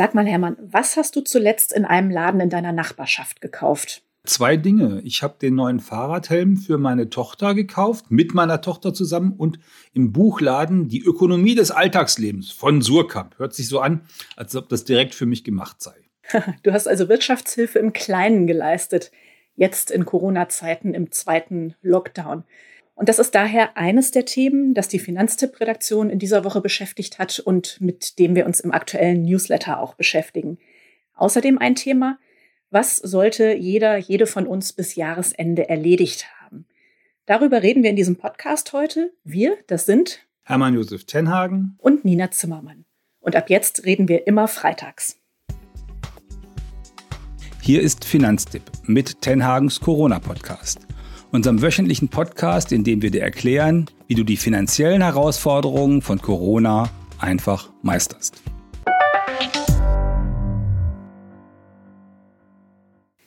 Sag mal, Hermann, was hast du zuletzt in einem Laden in deiner Nachbarschaft gekauft? Zwei Dinge. Ich habe den neuen Fahrradhelm für meine Tochter gekauft, mit meiner Tochter zusammen und im Buchladen Die Ökonomie des Alltagslebens von Surkamp. Hört sich so an, als ob das direkt für mich gemacht sei. Du hast also Wirtschaftshilfe im Kleinen geleistet, jetzt in Corona-Zeiten im zweiten Lockdown. Und das ist daher eines der Themen, das die Finanztipp-Redaktion in dieser Woche beschäftigt hat und mit dem wir uns im aktuellen Newsletter auch beschäftigen. Außerdem ein Thema, was sollte jeder, jede von uns bis Jahresende erledigt haben? Darüber reden wir in diesem Podcast heute. Wir, das sind Hermann Josef Tenhagen und Nina Zimmermann. Und ab jetzt reden wir immer freitags. Hier ist Finanztipp mit Tenhagens Corona-Podcast, unserem wöchentlichen Podcast, in dem wir dir erklären, wie du die finanziellen Herausforderungen von Corona einfach meisterst.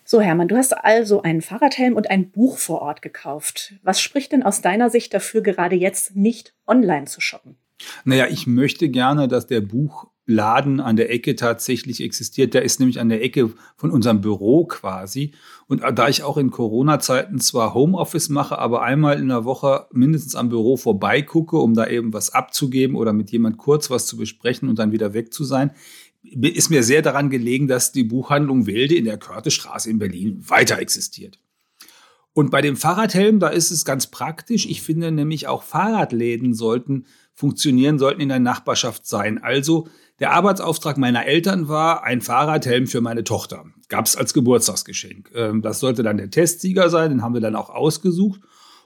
So, Hermann, du hast also einen Fahrradhelm und ein Buch vor Ort gekauft. Was spricht denn aus deiner Sicht dafür, gerade jetzt nicht online zu shoppen? Naja, ich möchte gerne, dass der Buchladen an der Ecke tatsächlich existiert. Der ist nämlich an der Ecke von unserem Büro quasi. Und da ich auch in Corona-Zeiten zwar Homeoffice mache, aber einmal in der Woche mindestens am Büro vorbeigucke, um da eben was abzugeben oder mit jemand kurz was zu besprechen und dann wieder weg zu sein, ist mir sehr daran gelegen, dass die Buchhandlung Wilde in der Körtestraße in Berlin weiter existiert. Und bei dem Fahrradhelm, da ist es ganz praktisch. Ich finde nämlich auch Fahrradläden sollten funktionieren, sollten in der Nachbarschaft sein. Also der Arbeitsauftrag meiner Eltern war ein Fahrradhelm für meine Tochter. Gab es als Geburtstagsgeschenk. Ähm, das sollte dann der Testsieger sein, den haben wir dann auch ausgesucht.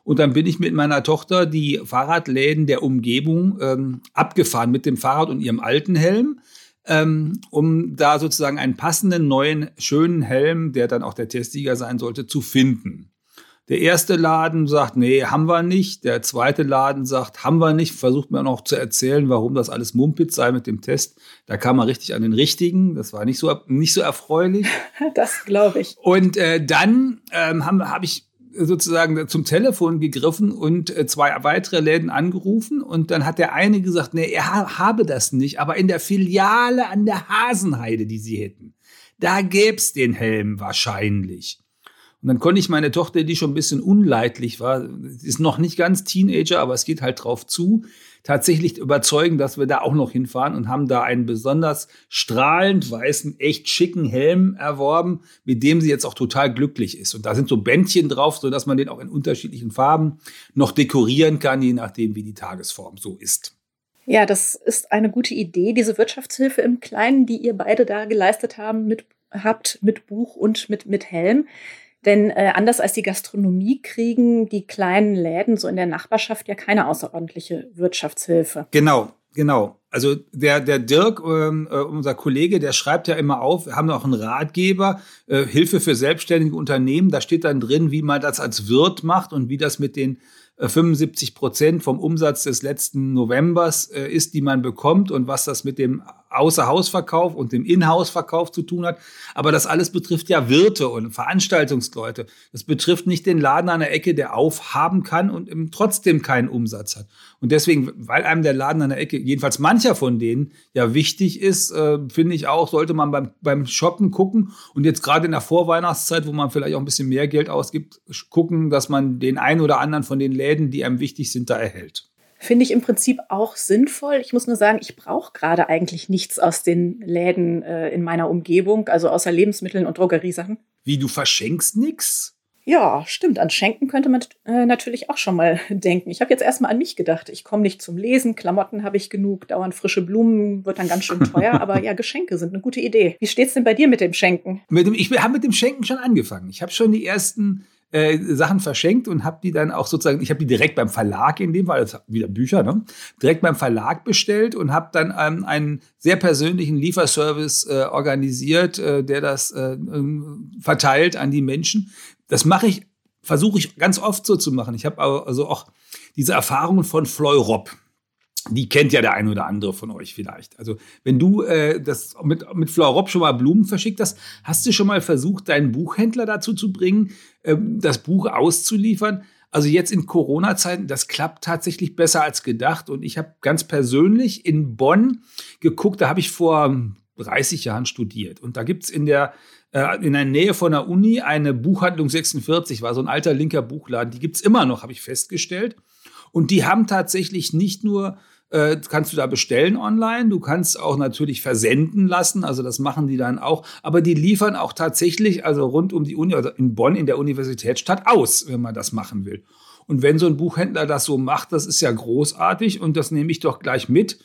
Und dann bin ich mit meiner Tochter die Fahrradläden der Umgebung ähm, abgefahren mit dem Fahrrad und ihrem alten Helm ähm, um da sozusagen einen passenden neuen schönen Helm, der dann auch der Testsieger sein sollte, zu finden. Der erste Laden sagt, nee, haben wir nicht. Der zweite Laden sagt, haben wir nicht. Versucht mir noch zu erzählen, warum das alles Mumpitz sei mit dem Test. Da kam man richtig an den richtigen. Das war nicht so, nicht so erfreulich. Das glaube ich. Und äh, dann ähm, habe hab ich sozusagen zum Telefon gegriffen und äh, zwei weitere Läden angerufen und dann hat der eine gesagt, nee, er habe das nicht, aber in der Filiale an der Hasenheide, die sie hätten, da gäb's den Helm wahrscheinlich. Und dann konnte ich meine Tochter, die schon ein bisschen unleidlich war, ist noch nicht ganz Teenager, aber es geht halt drauf zu, tatsächlich überzeugen, dass wir da auch noch hinfahren und haben da einen besonders strahlend weißen, echt schicken Helm erworben, mit dem sie jetzt auch total glücklich ist. Und da sind so Bändchen drauf, sodass man den auch in unterschiedlichen Farben noch dekorieren kann, je nachdem, wie die Tagesform so ist. Ja, das ist eine gute Idee, diese Wirtschaftshilfe im Kleinen, die ihr beide da geleistet haben, mit, habt mit Buch und mit, mit Helm. Denn äh, anders als die Gastronomie kriegen die kleinen Läden so in der Nachbarschaft ja keine außerordentliche Wirtschaftshilfe. Genau, genau. Also der, der Dirk, ähm, äh, unser Kollege, der schreibt ja immer auf, wir haben auch einen Ratgeber, äh, Hilfe für selbstständige Unternehmen. Da steht dann drin, wie man das als Wirt macht und wie das mit den 75 Prozent vom Umsatz des letzten Novembers äh, ist, die man bekommt und was das mit dem Außerhausverkauf und dem Inhouse-Verkauf zu tun hat. Aber das alles betrifft ja Wirte und Veranstaltungsleute. Das betrifft nicht den Laden an der Ecke, der aufhaben kann und trotzdem keinen Umsatz hat. Und deswegen, weil einem der Laden an der Ecke, jedenfalls mancher von denen, ja wichtig ist, äh, finde ich auch, sollte man beim, beim Shoppen gucken und jetzt gerade in der Vorweihnachtszeit, wo man vielleicht auch ein bisschen mehr Geld ausgibt, gucken, dass man den einen oder anderen von den Läden, die einem wichtig sind, da erhält. Finde ich im Prinzip auch sinnvoll. Ich muss nur sagen, ich brauche gerade eigentlich nichts aus den Läden äh, in meiner Umgebung, also außer Lebensmitteln und Drogeriesachen. Wie, du verschenkst nichts? Ja, stimmt. An Schenken könnte man äh, natürlich auch schon mal denken. Ich habe jetzt erstmal an mich gedacht. Ich komme nicht zum Lesen, Klamotten habe ich genug, dauernd frische Blumen wird dann ganz schön teuer, aber ja, Geschenke sind eine gute Idee. Wie steht's denn bei dir mit dem Schenken? Mit dem, ich habe mit dem Schenken schon angefangen. Ich habe schon die ersten äh, Sachen verschenkt und habe die dann auch sozusagen, ich habe die direkt beim Verlag in dem Fall, also wieder Bücher, ne? direkt beim Verlag bestellt und habe dann ähm, einen sehr persönlichen Lieferservice äh, organisiert, äh, der das äh, ähm, verteilt an die Menschen. Das mache ich, versuche ich ganz oft so zu machen. Ich habe also auch diese Erfahrungen von Floy Robb die kennt ja der ein oder andere von euch vielleicht. Also wenn du äh, das mit, mit Flora Rob schon mal Blumen verschickt hast, hast du schon mal versucht, deinen Buchhändler dazu zu bringen, ähm, das Buch auszuliefern? Also jetzt in Corona-Zeiten, das klappt tatsächlich besser als gedacht. Und ich habe ganz persönlich in Bonn geguckt, da habe ich vor 30 Jahren studiert. Und da gibt es in der in der Nähe von der Uni eine Buchhandlung 46, war so ein alter linker Buchladen. Die gibt es immer noch, habe ich festgestellt. Und die haben tatsächlich nicht nur äh, kannst du da bestellen online. Du kannst auch natürlich versenden lassen, also das machen die dann auch. Aber die liefern auch tatsächlich, also rund um die Uni, also in Bonn in der Universitätsstadt aus, wenn man das machen will. Und wenn so ein Buchhändler das so macht, das ist ja großartig und das nehme ich doch gleich mit.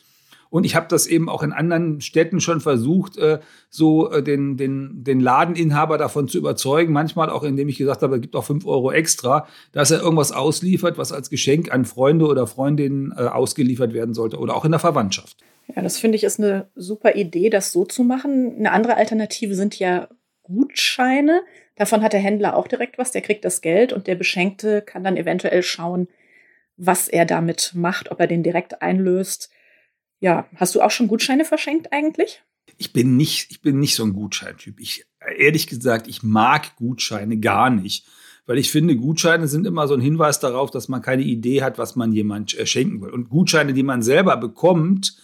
Und ich habe das eben auch in anderen Städten schon versucht, äh, so äh, den, den, den Ladeninhaber davon zu überzeugen. Manchmal auch, indem ich gesagt habe, es gibt auch fünf Euro extra, dass er irgendwas ausliefert, was als Geschenk an Freunde oder Freundinnen äh, ausgeliefert werden sollte oder auch in der Verwandtschaft. Ja, das finde ich ist eine super Idee, das so zu machen. Eine andere Alternative sind ja Gutscheine. Davon hat der Händler auch direkt was. Der kriegt das Geld und der Beschenkte kann dann eventuell schauen, was er damit macht, ob er den direkt einlöst ja, hast du auch schon Gutscheine verschenkt eigentlich? Ich bin nicht, ich bin nicht so ein Gutscheintyp. Ich, ehrlich gesagt, ich mag Gutscheine gar nicht. Weil ich finde, Gutscheine sind immer so ein Hinweis darauf, dass man keine Idee hat, was man jemand äh, schenken will. Und Gutscheine, die man selber bekommt,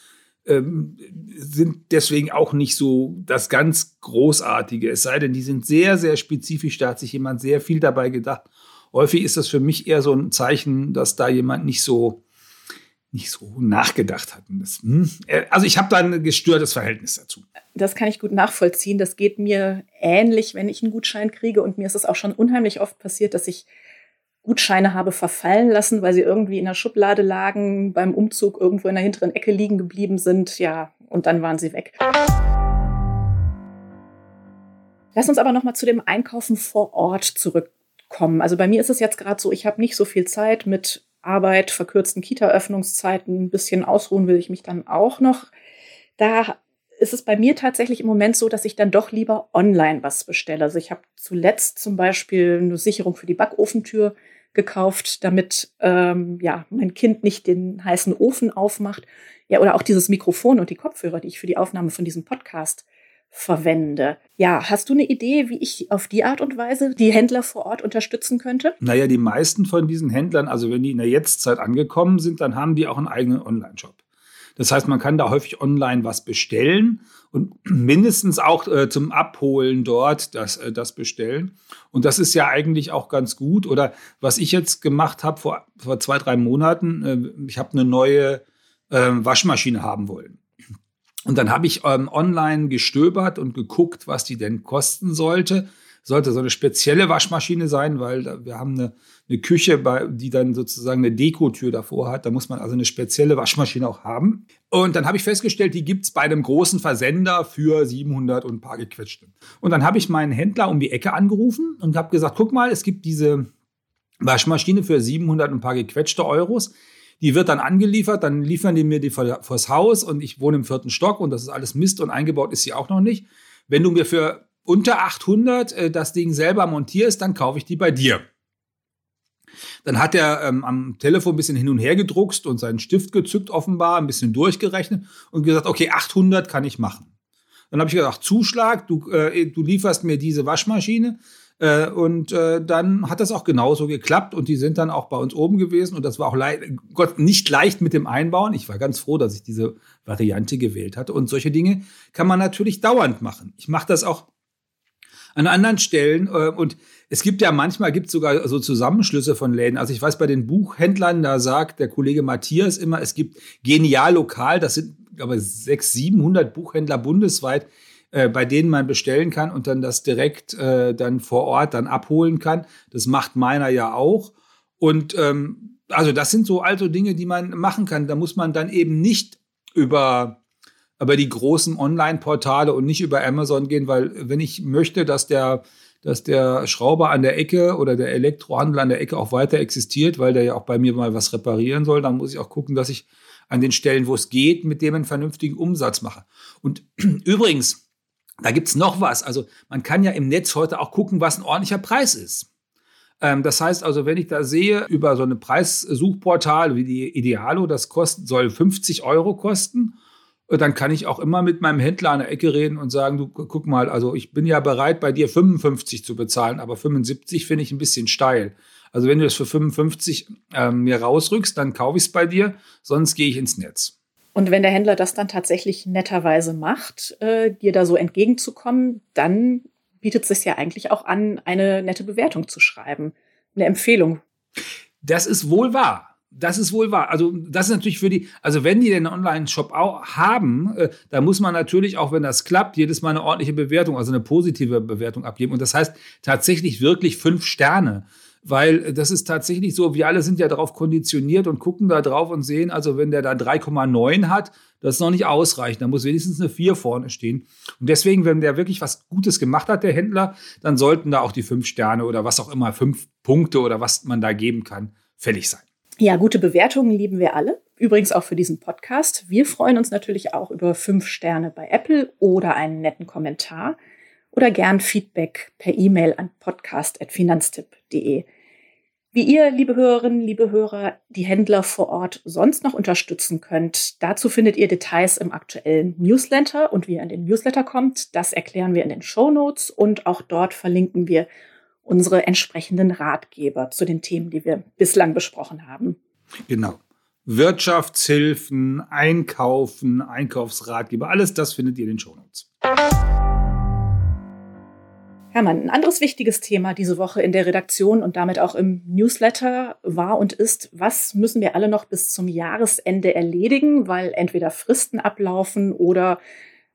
ähm, sind deswegen auch nicht so das ganz Großartige. Es sei denn, die sind sehr, sehr spezifisch. Da hat sich jemand sehr viel dabei gedacht. Häufig ist das für mich eher so ein Zeichen, dass da jemand nicht so nicht so nachgedacht hatten. Das, hm, äh, also ich habe da ein gestörtes Verhältnis dazu. Das kann ich gut nachvollziehen. Das geht mir ähnlich, wenn ich einen Gutschein kriege. Und mir ist es auch schon unheimlich oft passiert, dass ich Gutscheine habe verfallen lassen, weil sie irgendwie in der Schublade lagen, beim Umzug irgendwo in der hinteren Ecke liegen geblieben sind. Ja, und dann waren sie weg. Lass uns aber noch mal zu dem Einkaufen vor Ort zurückkommen. Also bei mir ist es jetzt gerade so, ich habe nicht so viel Zeit mit Arbeit, verkürzten Kita-Öffnungszeiten, ein bisschen ausruhen will ich mich dann auch noch. Da ist es bei mir tatsächlich im Moment so, dass ich dann doch lieber online was bestelle. Also ich habe zuletzt zum Beispiel eine Sicherung für die Backofentür gekauft, damit ähm, ja mein Kind nicht den heißen Ofen aufmacht. Ja, oder auch dieses Mikrofon und die Kopfhörer, die ich für die Aufnahme von diesem Podcast verwende. Ja, hast du eine Idee, wie ich auf die Art und Weise die Händler vor Ort unterstützen könnte? Naja, die meisten von diesen Händlern, also wenn die in der Jetztzeit angekommen sind, dann haben die auch einen eigenen Online-Shop. Das heißt, man kann da häufig online was bestellen und mindestens auch äh, zum Abholen dort das, äh, das bestellen. Und das ist ja eigentlich auch ganz gut. Oder was ich jetzt gemacht habe vor, vor zwei, drei Monaten, äh, ich habe eine neue ähm, Waschmaschine haben wollen. Und dann habe ich ähm, online gestöbert und geguckt, was die denn kosten sollte. Sollte so eine spezielle Waschmaschine sein, weil wir haben eine, eine Küche, bei, die dann sozusagen eine Dekotür davor hat. Da muss man also eine spezielle Waschmaschine auch haben. Und dann habe ich festgestellt, die gibt es bei einem großen Versender für 700 und ein paar gequetschte. Und dann habe ich meinen Händler um die Ecke angerufen und habe gesagt, guck mal, es gibt diese Waschmaschine für 700 und ein paar gequetschte Euros. Die wird dann angeliefert, dann liefern die mir die vors Haus und ich wohne im vierten Stock und das ist alles Mist und eingebaut ist sie auch noch nicht. Wenn du mir für unter 800 äh, das Ding selber montierst, dann kaufe ich die bei dir. Dann hat er ähm, am Telefon ein bisschen hin und her gedruckst und seinen Stift gezückt offenbar, ein bisschen durchgerechnet und gesagt, okay, 800 kann ich machen. Dann habe ich gesagt, Zuschlag, du, äh, du lieferst mir diese Waschmaschine. Äh, und äh, dann hat das auch genauso geklappt und die sind dann auch bei uns oben gewesen und das war auch Gott nicht leicht mit dem Einbauen. Ich war ganz froh, dass ich diese Variante gewählt hatte und solche Dinge kann man natürlich dauernd machen. Ich mache das auch an anderen Stellen äh, und es gibt ja manchmal gibt sogar so Zusammenschlüsse von Läden. Also ich weiß bei den Buchhändlern, da sagt der Kollege Matthias immer, es gibt genial lokal, das sind ich 600, 700 Buchhändler bundesweit, äh, bei denen man bestellen kann und dann das direkt äh, dann vor Ort dann abholen kann. Das macht meiner ja auch. Und ähm, also das sind so also Dinge, die man machen kann. Da muss man dann eben nicht über über die großen Online-Portale und nicht über Amazon gehen, weil wenn ich möchte, dass der, dass der Schrauber an der Ecke oder der Elektrohandel an der Ecke auch weiter existiert, weil der ja auch bei mir mal was reparieren soll, dann muss ich auch gucken, dass ich an den Stellen, wo es geht, mit dem einen vernünftigen Umsatz mache. Und übrigens, da gibt's noch was. Also man kann ja im Netz heute auch gucken, was ein ordentlicher Preis ist. Ähm, das heißt also, wenn ich da sehe, über so eine Preissuchportal wie die Idealo, das kostet, soll 50 Euro kosten, äh, dann kann ich auch immer mit meinem Händler an der Ecke reden und sagen, du guck mal, also ich bin ja bereit, bei dir 55 zu bezahlen, aber 75 finde ich ein bisschen steil. Also wenn du das für 55 ähm, mir rausrückst, dann kaufe ich es bei dir, sonst gehe ich ins Netz. Und wenn der Händler das dann tatsächlich netterweise macht, äh, dir da so entgegenzukommen, dann bietet es sich ja eigentlich auch an, eine nette Bewertung zu schreiben, eine Empfehlung. Das ist wohl wahr. Das ist wohl wahr. Also, das ist natürlich für die, also wenn die den Online-Shop haben, äh, da muss man natürlich auch, wenn das klappt, jedes Mal eine ordentliche Bewertung, also eine positive Bewertung abgeben. Und das heißt tatsächlich wirklich fünf Sterne weil das ist tatsächlich so, wir alle sind ja darauf konditioniert und gucken da drauf und sehen, also wenn der da 3,9 hat, das ist noch nicht ausreichend, da muss wenigstens eine 4 vorne stehen. Und deswegen, wenn der wirklich was Gutes gemacht hat, der Händler, dann sollten da auch die fünf Sterne oder was auch immer, fünf Punkte oder was man da geben kann, fällig sein. Ja, gute Bewertungen lieben wir alle. Übrigens auch für diesen Podcast. Wir freuen uns natürlich auch über fünf Sterne bei Apple oder einen netten Kommentar oder gern Feedback per E-Mail an podcast.finanztipp.de. Wie ihr, liebe Hörerinnen, liebe Hörer, die Händler vor Ort sonst noch unterstützen könnt, dazu findet ihr Details im aktuellen Newsletter und wie ihr an den Newsletter kommt, das erklären wir in den Show Notes und auch dort verlinken wir unsere entsprechenden Ratgeber zu den Themen, die wir bislang besprochen haben. Genau. Wirtschaftshilfen, Einkaufen, Einkaufsratgeber, alles das findet ihr in den Show Notes. Hermann, ein anderes wichtiges Thema diese Woche in der Redaktion und damit auch im Newsletter war und ist, was müssen wir alle noch bis zum Jahresende erledigen, weil entweder Fristen ablaufen oder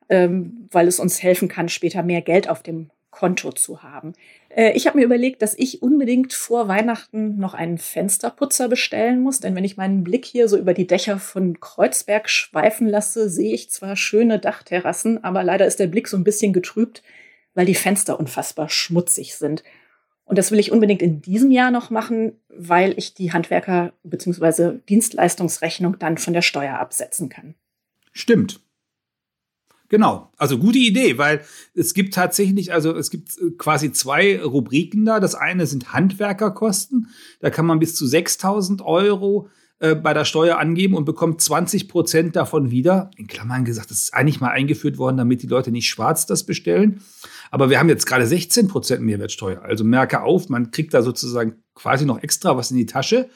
ähm, weil es uns helfen kann, später mehr Geld auf dem Konto zu haben. Äh, ich habe mir überlegt, dass ich unbedingt vor Weihnachten noch einen Fensterputzer bestellen muss, denn wenn ich meinen Blick hier so über die Dächer von Kreuzberg schweifen lasse, sehe ich zwar schöne Dachterrassen, aber leider ist der Blick so ein bisschen getrübt weil die Fenster unfassbar schmutzig sind. Und das will ich unbedingt in diesem Jahr noch machen, weil ich die Handwerker- bzw. Dienstleistungsrechnung dann von der Steuer absetzen kann. Stimmt. Genau, also gute Idee, weil es gibt tatsächlich, also es gibt äh, quasi zwei Rubriken da. Das eine sind Handwerkerkosten. Da kann man bis zu 6000 Euro äh, bei der Steuer angeben und bekommt 20 Prozent davon wieder. In Klammern gesagt, das ist eigentlich mal eingeführt worden, damit die Leute nicht schwarz das bestellen. Aber wir haben jetzt gerade 16 Prozent Mehrwertsteuer. Also merke auf, man kriegt da sozusagen quasi noch extra was in die Tasche.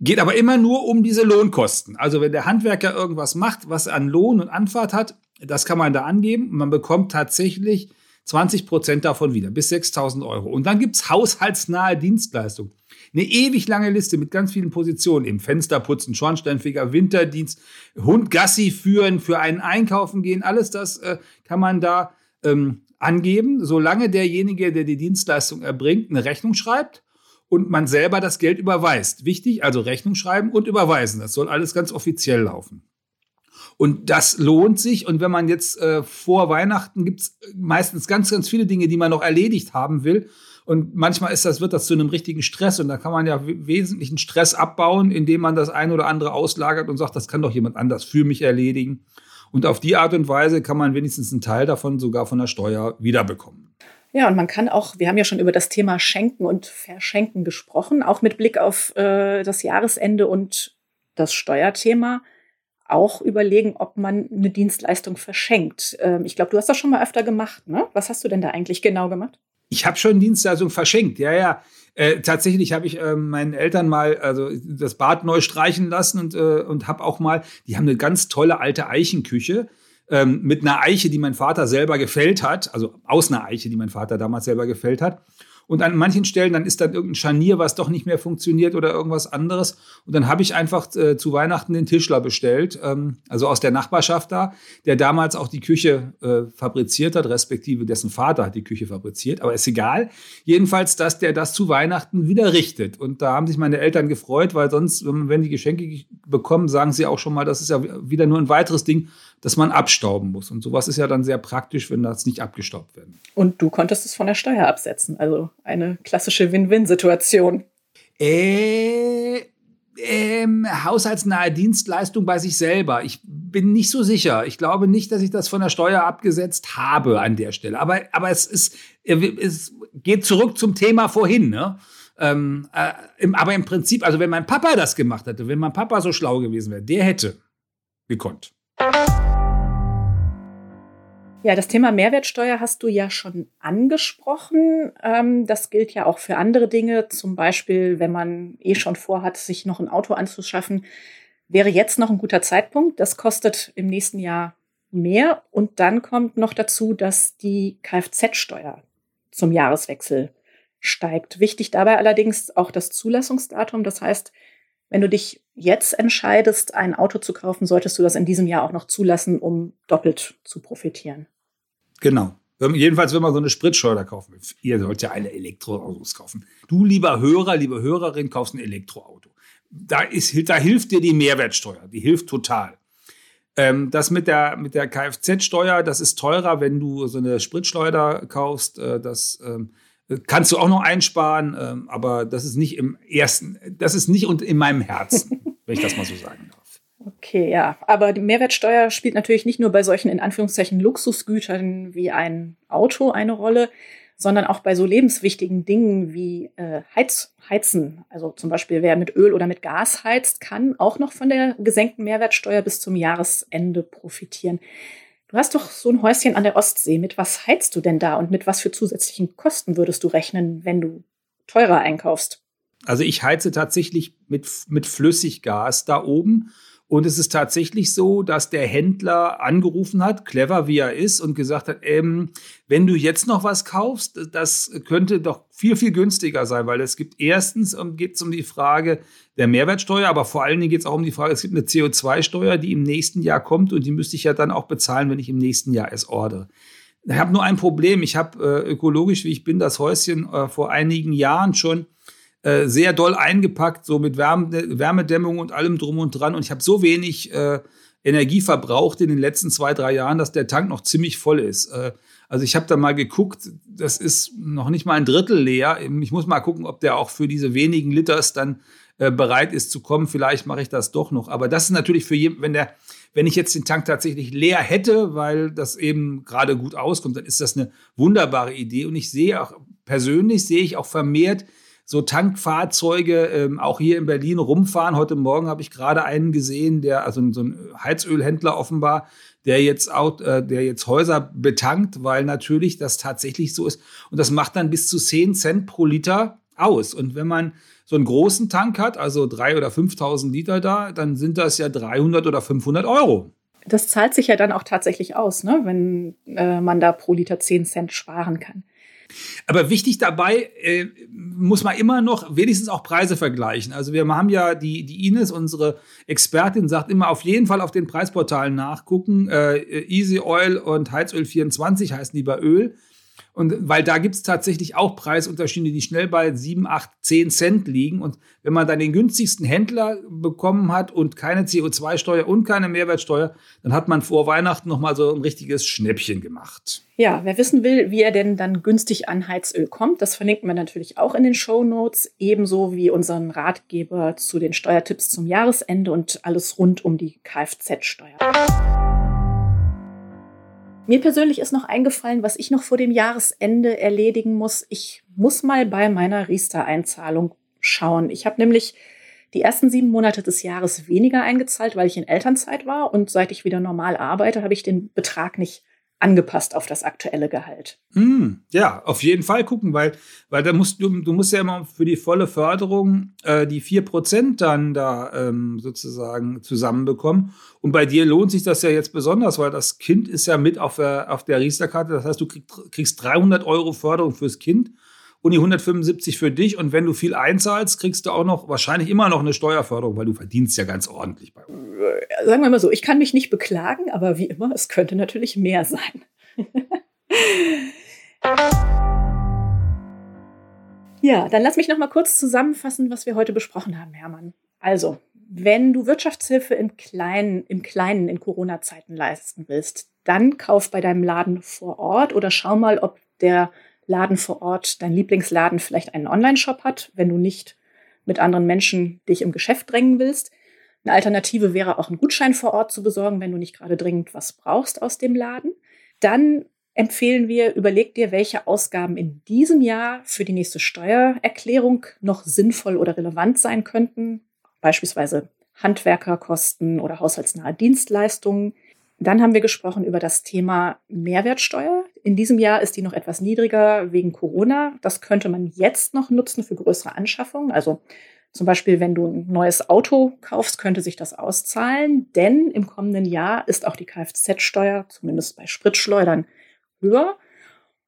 Geht aber immer nur um diese Lohnkosten. Also wenn der Handwerker irgendwas macht, was an Lohn und Anfahrt hat, das kann man da angeben. Man bekommt tatsächlich 20 Prozent davon wieder, bis 6000 Euro. Und dann gibt es haushaltsnahe Dienstleistungen. Eine ewig lange Liste mit ganz vielen Positionen. Im Fensterputzen, Schornsteinfeger, Winterdienst, Hund Gassi führen, für einen Einkaufen gehen. Alles das äh, kann man da ähm, angeben, solange derjenige, der die Dienstleistung erbringt, eine Rechnung schreibt und man selber das Geld überweist. Wichtig, also Rechnung schreiben und überweisen. Das soll alles ganz offiziell laufen. Und das lohnt sich. Und wenn man jetzt äh, vor Weihnachten gibt es meistens ganz, ganz viele Dinge, die man noch erledigt haben will. Und manchmal ist das, wird das zu einem richtigen Stress. Und da kann man ja wesentlichen Stress abbauen, indem man das eine oder andere auslagert und sagt, das kann doch jemand anders für mich erledigen. Und auf die Art und Weise kann man wenigstens einen Teil davon sogar von der Steuer wiederbekommen. Ja, und man kann auch, wir haben ja schon über das Thema Schenken und Verschenken gesprochen, auch mit Blick auf äh, das Jahresende und das Steuerthema auch überlegen, ob man eine Dienstleistung verschenkt. Ähm, ich glaube, du hast das schon mal öfter gemacht. Ne? Was hast du denn da eigentlich genau gemacht? Ich habe schon Dienstleistungen verschenkt, ja, ja. Äh, tatsächlich habe ich äh, meinen Eltern mal also das Bad neu streichen lassen und, äh, und habe auch mal, die haben eine ganz tolle alte Eichenküche ähm, mit einer Eiche, die mein Vater selber gefällt hat, also aus einer Eiche, die mein Vater damals selber gefällt hat. Und an manchen Stellen, dann ist dann irgendein Scharnier, was doch nicht mehr funktioniert oder irgendwas anderes. Und dann habe ich einfach äh, zu Weihnachten den Tischler bestellt, ähm, also aus der Nachbarschaft da, der damals auch die Küche äh, fabriziert hat, respektive dessen Vater hat die Küche fabriziert. Aber ist egal. Jedenfalls, dass der das zu Weihnachten wieder richtet. Und da haben sich meine Eltern gefreut, weil sonst, wenn die Geschenke bekommen, sagen sie auch schon mal, das ist ja wieder nur ein weiteres Ding, das man abstauben muss. Und sowas ist ja dann sehr praktisch, wenn das nicht abgestaubt wird. Und du konntest es von der Steuer absetzen. Also eine klassische Win-Win-Situation. Äh, ähm, haushaltsnahe Dienstleistung bei sich selber. Ich bin nicht so sicher. Ich glaube nicht, dass ich das von der Steuer abgesetzt habe an der Stelle. Aber, aber es, ist, es geht zurück zum Thema vorhin. Ne? Ähm, äh, im, aber im Prinzip, also wenn mein Papa das gemacht hätte, wenn mein Papa so schlau gewesen wäre, der hätte gekonnt. Ja, das Thema Mehrwertsteuer hast du ja schon angesprochen. Ähm, das gilt ja auch für andere Dinge, zum Beispiel, wenn man eh schon vorhat, sich noch ein Auto anzuschaffen, wäre jetzt noch ein guter Zeitpunkt. Das kostet im nächsten Jahr mehr. Und dann kommt noch dazu, dass die Kfz-Steuer zum Jahreswechsel steigt. Wichtig dabei allerdings auch das Zulassungsdatum. Das heißt, wenn du dich jetzt entscheidest, ein Auto zu kaufen, solltest du das in diesem Jahr auch noch zulassen, um doppelt zu profitieren. Genau. Jedenfalls, wenn man so eine Spritschleuder kaufen will. Ihr sollt ja alle Elektroautos kaufen. Du, lieber Hörer, liebe Hörerin, kaufst ein Elektroauto. Da, ist, da hilft dir die Mehrwertsteuer. Die hilft total. Ähm, das mit der, mit der Kfz-Steuer, das ist teurer, wenn du so eine Spritschleuder kaufst. Äh, das ähm, kannst du auch noch einsparen, ähm, aber das ist nicht im ersten, das ist nicht in meinem Herzen, wenn ich das mal so sagen darf. Okay, ja. Aber die Mehrwertsteuer spielt natürlich nicht nur bei solchen in Anführungszeichen Luxusgütern wie ein Auto eine Rolle, sondern auch bei so lebenswichtigen Dingen wie äh, Heiz, Heizen. Also zum Beispiel, wer mit Öl oder mit Gas heizt, kann auch noch von der gesenkten Mehrwertsteuer bis zum Jahresende profitieren. Du hast doch so ein Häuschen an der Ostsee. Mit was heizt du denn da und mit was für zusätzlichen Kosten würdest du rechnen, wenn du teurer einkaufst? Also ich heize tatsächlich mit, mit Flüssiggas da oben und es ist tatsächlich so, dass der Händler angerufen hat, clever wie er ist, und gesagt hat, ähm, wenn du jetzt noch was kaufst, das könnte doch viel, viel günstiger sein, weil es gibt erstens um, geht es um die Frage der Mehrwertsteuer, aber vor allen Dingen geht es auch um die Frage, es gibt eine CO2-Steuer, die im nächsten Jahr kommt und die müsste ich ja dann auch bezahlen, wenn ich im nächsten Jahr es ordere. Ich habe nur ein Problem. Ich habe äh, ökologisch, wie ich bin, das Häuschen äh, vor einigen Jahren schon äh, sehr doll eingepackt, so mit Wärme, Wärmedämmung und allem drum und dran. Und ich habe so wenig äh, Energie verbraucht in den letzten zwei, drei Jahren, dass der Tank noch ziemlich voll ist. Äh, also ich habe da mal geguckt, das ist noch nicht mal ein Drittel leer. Ich muss mal gucken, ob der auch für diese wenigen Liters dann äh, bereit ist zu kommen. Vielleicht mache ich das doch noch. Aber das ist natürlich für jeden, wenn der, wenn ich jetzt den Tank tatsächlich leer hätte, weil das eben gerade gut auskommt, dann ist das eine wunderbare Idee. Und ich sehe auch persönlich sehe ich auch vermehrt so Tankfahrzeuge ähm, auch hier in Berlin rumfahren. Heute Morgen habe ich gerade einen gesehen, der, also so ein Heizölhändler offenbar, der jetzt auch, äh, der jetzt Häuser betankt, weil natürlich das tatsächlich so ist. Und das macht dann bis zu 10 Cent pro Liter aus. Und wenn man so einen großen Tank hat, also 3.000 oder 5.000 Liter da, dann sind das ja 300 oder 500 Euro. Das zahlt sich ja dann auch tatsächlich aus, ne? wenn äh, man da pro Liter 10 Cent sparen kann. Aber wichtig dabei äh, muss man immer noch wenigstens auch Preise vergleichen. Also wir haben ja die, die Ines, unsere Expertin, sagt immer auf jeden Fall auf den Preisportalen nachgucken. Äh, Easy Oil und Heizöl 24 heißen die bei Öl. Und weil da gibt es tatsächlich auch Preisunterschiede, die schnell bei 7, 8, 10 Cent liegen. Und wenn man dann den günstigsten Händler bekommen hat und keine CO2-Steuer und keine Mehrwertsteuer, dann hat man vor Weihnachten nochmal so ein richtiges Schnäppchen gemacht. Ja, wer wissen will, wie er denn dann günstig an Heizöl kommt, das verlinken wir natürlich auch in den Show Notes, ebenso wie unseren Ratgeber zu den Steuertipps zum Jahresende und alles rund um die Kfz-Steuer. Mir persönlich ist noch eingefallen, was ich noch vor dem Jahresende erledigen muss. Ich muss mal bei meiner Riester-Einzahlung schauen. Ich habe nämlich die ersten sieben Monate des Jahres weniger eingezahlt, weil ich in Elternzeit war. Und seit ich wieder normal arbeite, habe ich den Betrag nicht angepasst auf das aktuelle Gehalt. Mm, ja, auf jeden Fall gucken, weil, weil da musst du, du musst ja immer für die volle Förderung äh, die 4% dann da ähm, sozusagen zusammenbekommen. Und bei dir lohnt sich das ja jetzt besonders, weil das Kind ist ja mit auf der, auf der Riester-Karte. Das heißt, du krieg, kriegst 300 Euro Förderung fürs Kind und die 175 für dich. Und wenn du viel einzahlst, kriegst du auch noch wahrscheinlich immer noch eine Steuerförderung, weil du verdienst ja ganz ordentlich bei uns. Äh, sagen wir mal so, ich kann mich nicht beklagen, aber wie immer, es könnte natürlich mehr sein. ja, dann lass mich noch mal kurz zusammenfassen, was wir heute besprochen haben, Hermann. Also, wenn du Wirtschaftshilfe im Kleinen, im Kleinen in Corona-Zeiten leisten willst, dann kauf bei deinem Laden vor Ort oder schau mal, ob der Laden vor Ort, dein Lieblingsladen vielleicht einen Online-Shop hat, wenn du nicht mit anderen Menschen dich im Geschäft drängen willst. Eine Alternative wäre auch einen Gutschein vor Ort zu besorgen, wenn du nicht gerade dringend was brauchst aus dem Laden. Dann empfehlen wir, überleg dir, welche Ausgaben in diesem Jahr für die nächste Steuererklärung noch sinnvoll oder relevant sein könnten. Beispielsweise Handwerkerkosten oder haushaltsnahe Dienstleistungen. Dann haben wir gesprochen über das Thema Mehrwertsteuer. In diesem Jahr ist die noch etwas niedriger wegen Corona. Das könnte man jetzt noch nutzen für größere Anschaffungen, also Zum Beispiel, wenn du ein neues Auto kaufst, könnte sich das auszahlen, denn im kommenden Jahr ist auch die Kfz-Steuer, zumindest bei Spritschleudern, höher.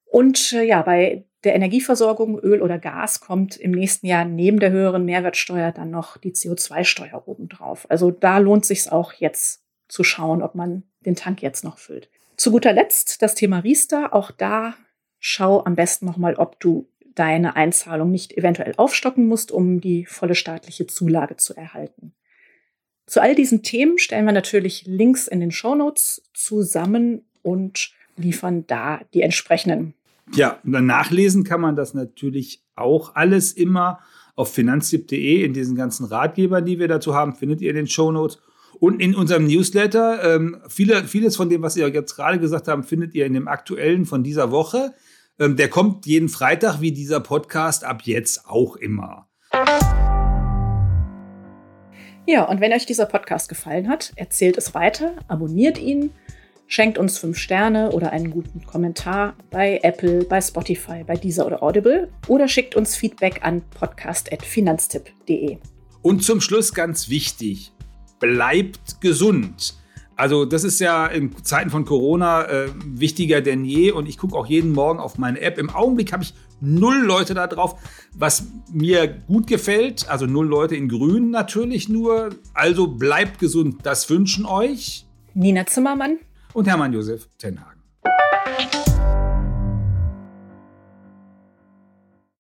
Und äh, ja, bei der Energieversorgung, Öl oder Gas, kommt im nächsten Jahr neben der höheren Mehrwertsteuer dann noch die CO2-Steuer obendrauf. Also da lohnt sich auch jetzt zu schauen, ob man den Tank jetzt noch füllt. Zu guter Letzt das Thema Riester. Auch da schau am besten nochmal, ob du deine Einzahlung nicht eventuell aufstocken musst, um die volle staatliche Zulage zu erhalten. Zu all diesen Themen stellen wir natürlich Links in den Shownotes zusammen und liefern da die entsprechenden. Ja, nachlesen kann man das natürlich auch alles immer auf finanztipp.de in diesen ganzen Ratgebern, die wir dazu haben, findet ihr in den Shownotes. Und in unserem Newsletter, ähm, viele, vieles von dem, was ihr jetzt gerade gesagt habt, findet ihr in dem aktuellen von dieser Woche. Ähm, der kommt jeden Freitag wie dieser Podcast ab jetzt auch immer. Ja, und wenn euch dieser Podcast gefallen hat, erzählt es weiter, abonniert ihn, schenkt uns fünf Sterne oder einen guten Kommentar bei Apple, bei Spotify, bei Deezer oder Audible oder schickt uns Feedback an podcast.finanztipp.de. Und zum Schluss ganz wichtig, bleibt gesund. Also das ist ja in Zeiten von Corona äh, wichtiger denn je und ich gucke auch jeden Morgen auf meine App. Im Augenblick habe ich null Leute da drauf, was mir gut gefällt. Also null Leute in Grün natürlich nur. Also bleibt gesund. Das wünschen euch Nina Zimmermann und Hermann Josef Ten Hag.